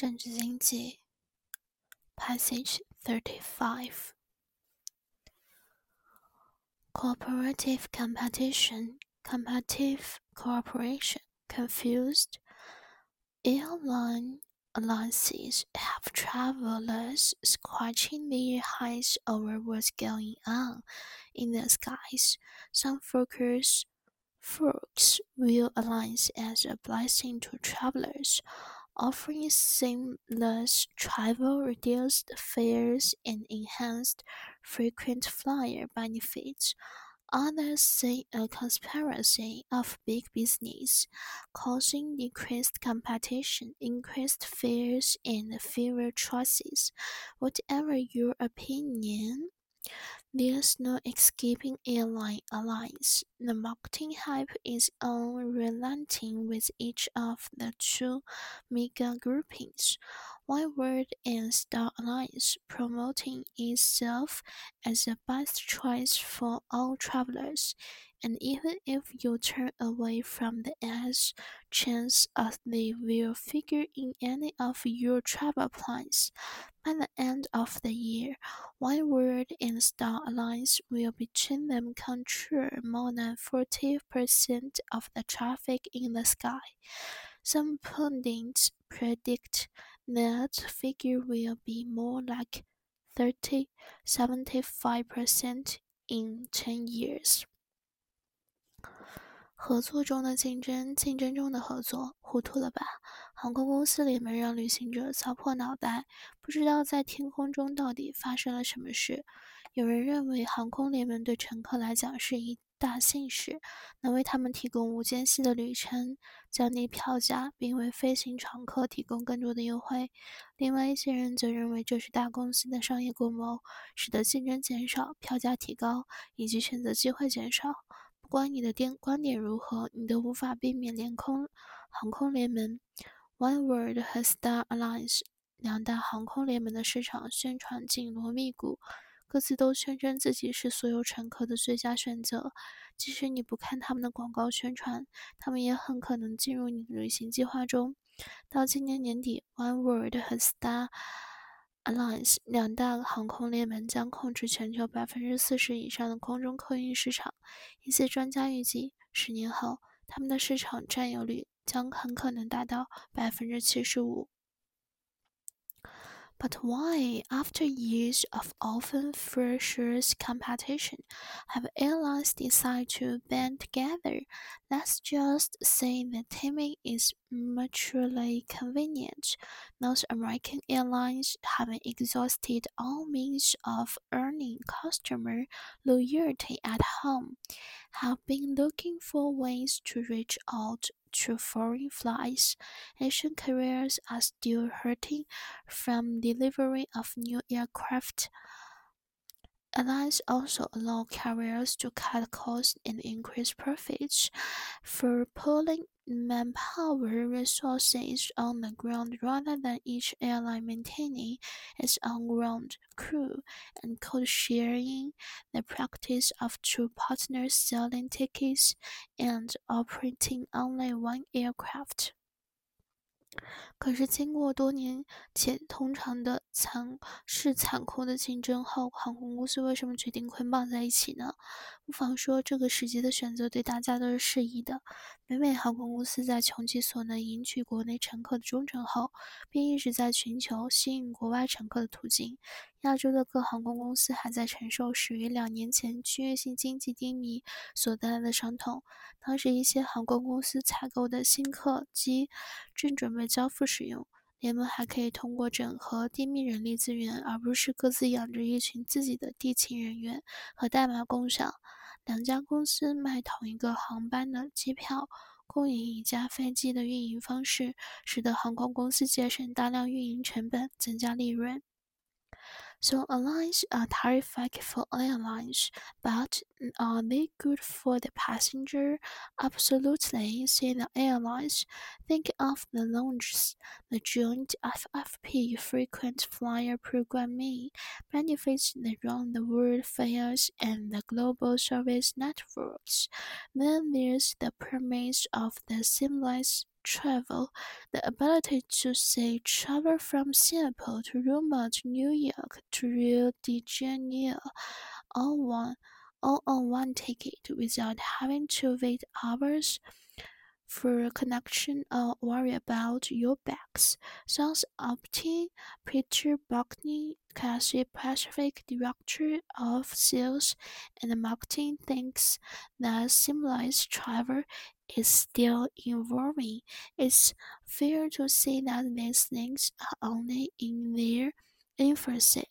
政治经济 Passage Thirty-Five Cooperative competition, competitive cooperation, confused airline alliances have travelers scratching their heads over what's going on in the skies. Some focus folks view alliance as a blessing to travelers, offering seamless travel, reduced fares, and enhanced frequent flyer benefits. Others see a conspiracy of big business, causing decreased competition, increased fares, and fewer choices. Whatever your opinion, there's no escaping airline alliance. The marketing hype is unrelenting with each of the two mega groupings, Oneworld and Star Alliance, promoting itself as the best choice for all travelers. And even if you turn away from the ads, chances are they will figure in any of your travel plans. By the end of the year, Oneworld in Star Alliance will between them control more than 40% of the traffic in the sky. Some pundits predict that figure will be more like 30 75% in 10 years. 合作中的竞争，竞争中的合作，糊涂了吧？航空公司联盟让旅行者操破脑袋，不知道在天空中到底发生了什么事。有人认为，航空联盟对乘客来讲是一大幸事，能为他们提供无间隙的旅程，降低票价，并为飞行常客提供更多的优惠。另外一些人则认为这是大公司的商业共谋，使得竞争减少，票价提高，以及选择机会减少。不管你的点观点如何，你都无法避免联空航空联盟 （Oneworld） 和 Star Alliance 两大航空联盟的市场宣传紧锣密鼓，各自都宣称自己是所有乘客的最佳选择。即使你不看他们的广告宣传，他们也很可能进入你的旅行计划中。到今年年底，Oneworld 和 Star Alliance 两大航空联盟将控制全球百分之四十以上的空中客运市场。一些专家预计，十年后，他们的市场占有率将很可能达到百分之七十五。But why, after years of often fierce competition, have airlines decided to band together? Let's just say the timing is mutually convenient. Most American airlines, having exhausted all means of earning customer loyalty at home, have been looking for ways to reach out to foreign flights. Asian carriers are still hurting from delivery of new aircraft. Airlines also allow carriers to cut costs and increase profits for pooling manpower resources on the ground rather than each airline maintaining its on ground crew and code sharing the practice of two partners selling tickets and operating only one aircraft. 可是，经过多年且通常的残是残酷的竞争后，航空公司为什么决定捆绑在一起呢？不妨说，这个时机的选择对大家都是适宜的。北美航空公司在穷其所能赢取国内乘客的忠诚后，便一直在寻求吸引国外乘客的途径。亚洲的各航空公司还在承受始于两年前区域性经济低迷所带来的伤痛。当时，一些航空公司采购的新客机正准备交付使用，联盟还可以通过整合低密人力资源，而不是各自养着一群自己的地勤人员和代码共享。两家公司卖同一个航班的机票，共赢一架飞机的运营方式，使得航空公司节省大量运营成本，增加利润。So airlines uh, are terrific for airlines, but mm, are they good for the passenger? Absolutely, say the airlines. Think of the lounges, the joint FFP frequent flyer programming, benefits the round the world fares, and the global service networks. Then there's the premise of the seamless travel, the ability to say travel from Singapore to Roma to New York to Rio de Janeiro, all one, all on one ticket without having to wait hours for connection or worry about your bags. Sounds appealing. Peter Buckney, Cathay Pacific Director of Sales and Marketing, thinks that seamless travel is still evolving. It's fair to say that these things are only in their infancy.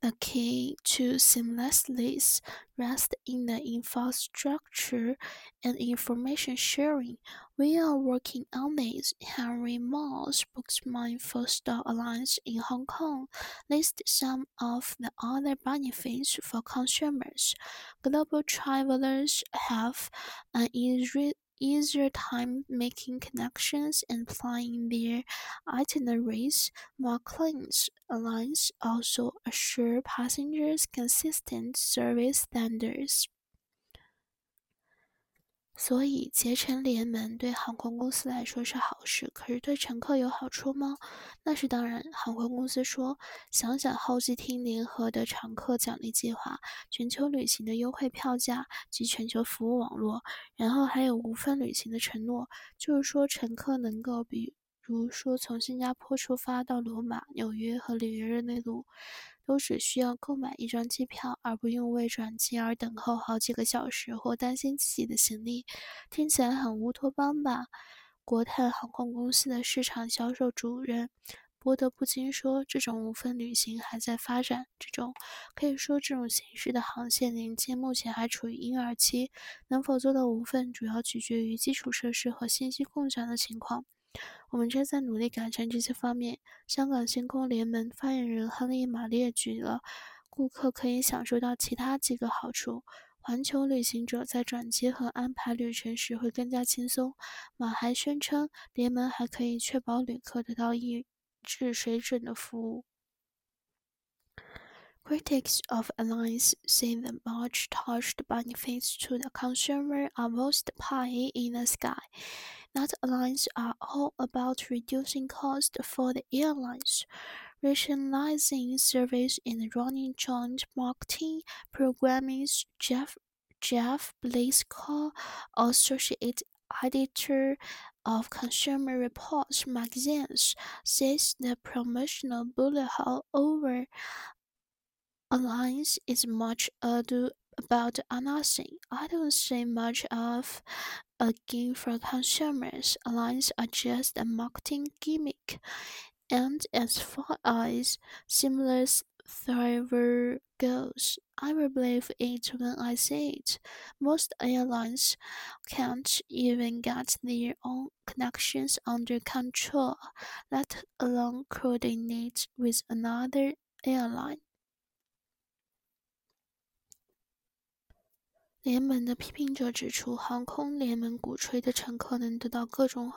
The key to seamlessness rests in the infrastructure and information sharing. We are working on this. Henry Moore, spokesman for Star Alliance in Hong Kong, lists some of the other benefits for consumers. Global travelers have an easier time making connections and planning their itineraries. Moore McLean's Alliance also assure passengers consistent service standards. 所以，结成联盟对航空公司来说是好事，可是对乘客有好处吗？那是当然。航空公司说：“想想候机厅联合的常客奖励计划、全球旅行的优惠票价及全球服务网络，然后还有无缝旅行的承诺，就是说乘客能够，比如说从新加坡出发到罗马、纽约和里约热内卢。”都只需要购买一张机票，而不用为转机而等候好几个小时或担心自己的行李，听起来很乌托邦吧？国泰航空公司的市场销售主任波德不禁说：“这种无缝旅行还在发展，这种可以说这种形式的航线连接目前还处于婴儿期，能否做到无缝，主要取决于基础设施和信息共享的情况。”我们正在努力改善这些方面。香港星空联盟发言人亨利·马列举了顾客可以享受到其他几个好处：环球旅行者在转机和安排旅程时会更加轻松。马还宣称，联盟还可以确保旅客得到一致水准的服务。Critics of Alliance say the much-touted benefits to the consumer are most pie in the sky. Not alliances are uh, all about reducing costs for the airlines, rationalizing service and running joint marketing programs. Jeff Jeff Blasco, associate editor of Consumer Reports magazines, says the promotional bullet over alliance is much ado about nothing. I don't see much of a gain for consumers. Alliances are just a marketing gimmick. And as far as seamless travel goes, I will believe it when I see it. Most airlines can't even get their own connections under control, let alone coordinate with another airline. 联盟的批评者指出，航空联盟鼓吹的乘客能得到各种。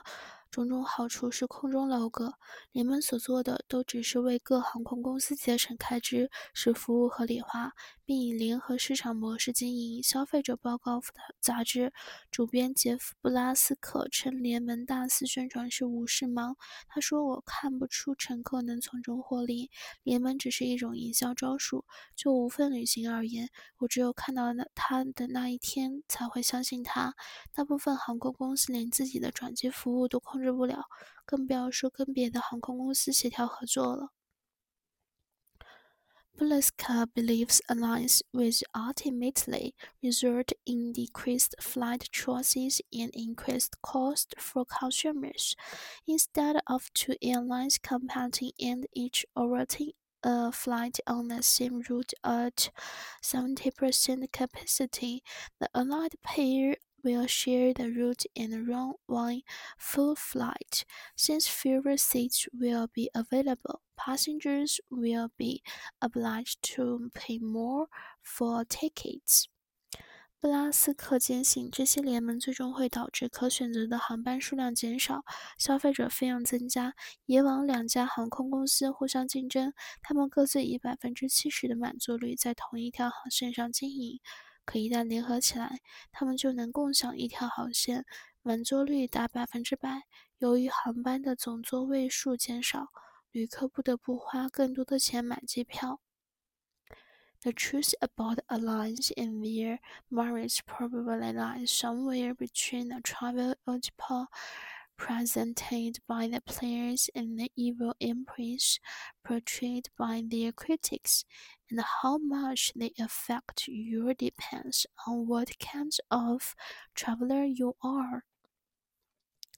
种种好处是空中楼阁，人们所做的都只是为各航空公司节省开支，使服务合理化，并以联合市场模式经营。消费者报告杂志主编杰夫·布拉斯克称，联盟大肆宣传是无事忙。他说：“我看不出乘客能从中获利，联盟只是一种营销招数。就无份旅行而言，我只有看到那他的那一天才会相信他。大部分航空公司连自己的转机服务都控。”控制不了，更不要说跟别的航空公司协调合作了。Blasco believes alliance will ultimately result in decreased flight choices and increased cost for consumers, instead of two airlines competing and each ordering a flight on the same route at 70% capacity, the allied pair will share the route and run one full flight. Since fewer seats will be available, passengers will be obliged to pay more for tickets. 布拉斯克坚信，这些联盟最终会导致可选择的航班数量减少，消费者费用增加。以往两家航空公司互相竞争，他们各自以百分之七十的满座率在同一条航线上经营。可一旦联合起来，他们就能共享一条航线，满座率达百分之百。由于航班的总座位数减少，旅客不得不花更多的钱买机票。The truth about airlines and their merits probably lies somewhere between the travel oedipal presented by the players and the evil impress portrayed by their critics, and how much they affect you depends on what kind of traveler you are.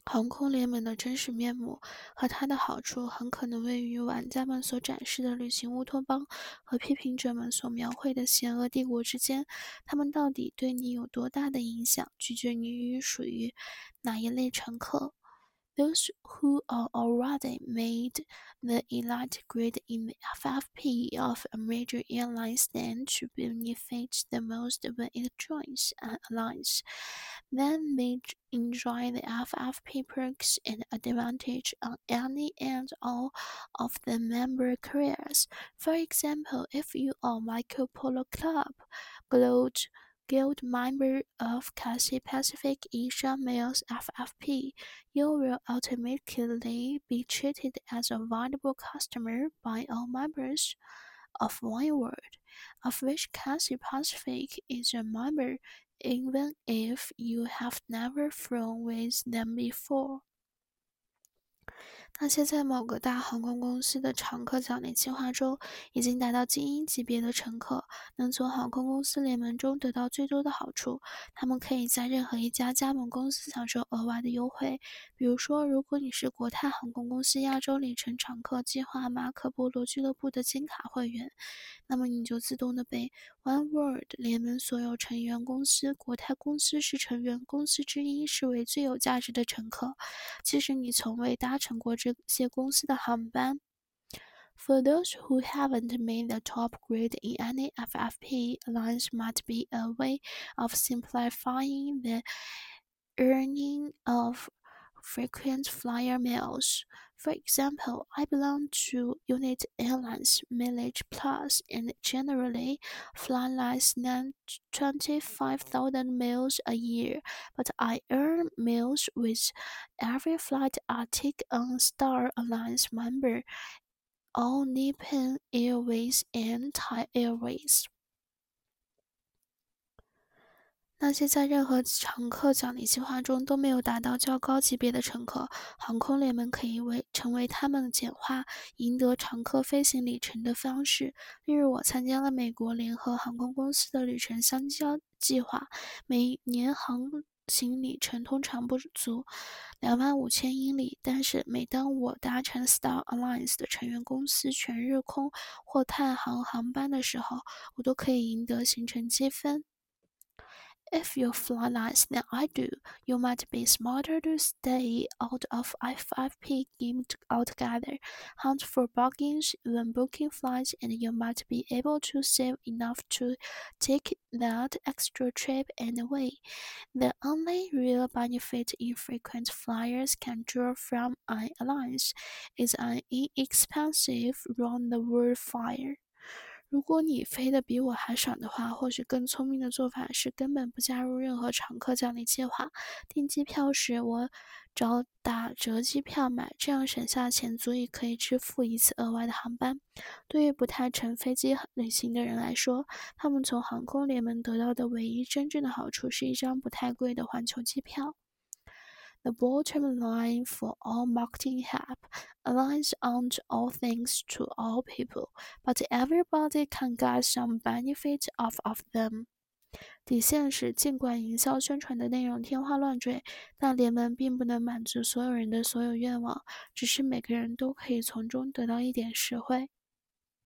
航空联盟的真实面目和它的好处，很可能位于玩家们所展示的旅行乌托邦和批评者们所描绘的邪恶帝国之间。他们到底对你有多大的影响，取决于属于哪一类乘客。Those who are already made the elite grade in the FFP of a major airline stand to benefit the most when it joins an alliance. Then they enjoy the FFP perks and advantage on any and all of the member careers. For example, if you are Marco Polo Club, Gold Guild member of Cathay Pacific Asia Miles FFP, you will automatically be treated as a valuable customer by all members of Oneworld, of which Cathay Pacific is a member, even if you have never flown with them before. 那些在某个大航空公司的常客奖励计划中已经达到精英级别的乘客，能从航空公司联盟中得到最多的好处。他们可以在任何一家加盟公司享受额外的优惠。比如说，如果你是国泰航空公司亚洲里程常客计划马可波罗俱乐部的金卡会员，那么你就自动的被 One World 联盟所有成员公司、国泰公司是成员公司之一视为最有价值的乘客，即使你从未搭乘过这些公司的航班。For those who haven't made the top grade in any FFP, alliance might be a way of simplifying the earning of frequent flyer miles. For example, I belong to United Airlines Mileage Plus and generally fly less than 25,000 miles a year, but I earn miles with every flight I take on Star Alliance member, All Nippon Airways and Thai Airways. 那些在任何常客奖励计划中都没有达到较高级别的乘客，航空联盟可以为成为他们简化赢得常客飞行里程的方式。例如，我参加了美国联合航空公司的旅程相交计划，每年航行里程通常不足两万五千英里，但是每当我搭乘 Star Alliance 的成员公司全日空或太行航班的时候，我都可以赢得行程积分。If you fly less than I do, you might be smarter to stay out of FFP game altogether. Hunt for bargains when booking flights, and you might be able to save enough to take that extra trip anyway. The only real benefit infrequent flyers can draw from an alliance is an inexpensive round-the-world flyer. 如果你飞得比我还爽的话，或许更聪明的做法是根本不加入任何常客奖励计划。订机票时，我找打折机票买，这样省下钱足以可以支付一次额外的航班。对于不太乘飞机旅行的人来说，他们从航空联盟得到的唯一真正的好处是一张不太贵的环球机票。The bottom line for all marketing help aligns on all things to all people, but everybody can get some benefit off of them. 底线是，尽管营销宣传的内容天花乱坠，但联盟并不能满足所有人的所有愿望，只是每个人都可以从中得到一点实惠。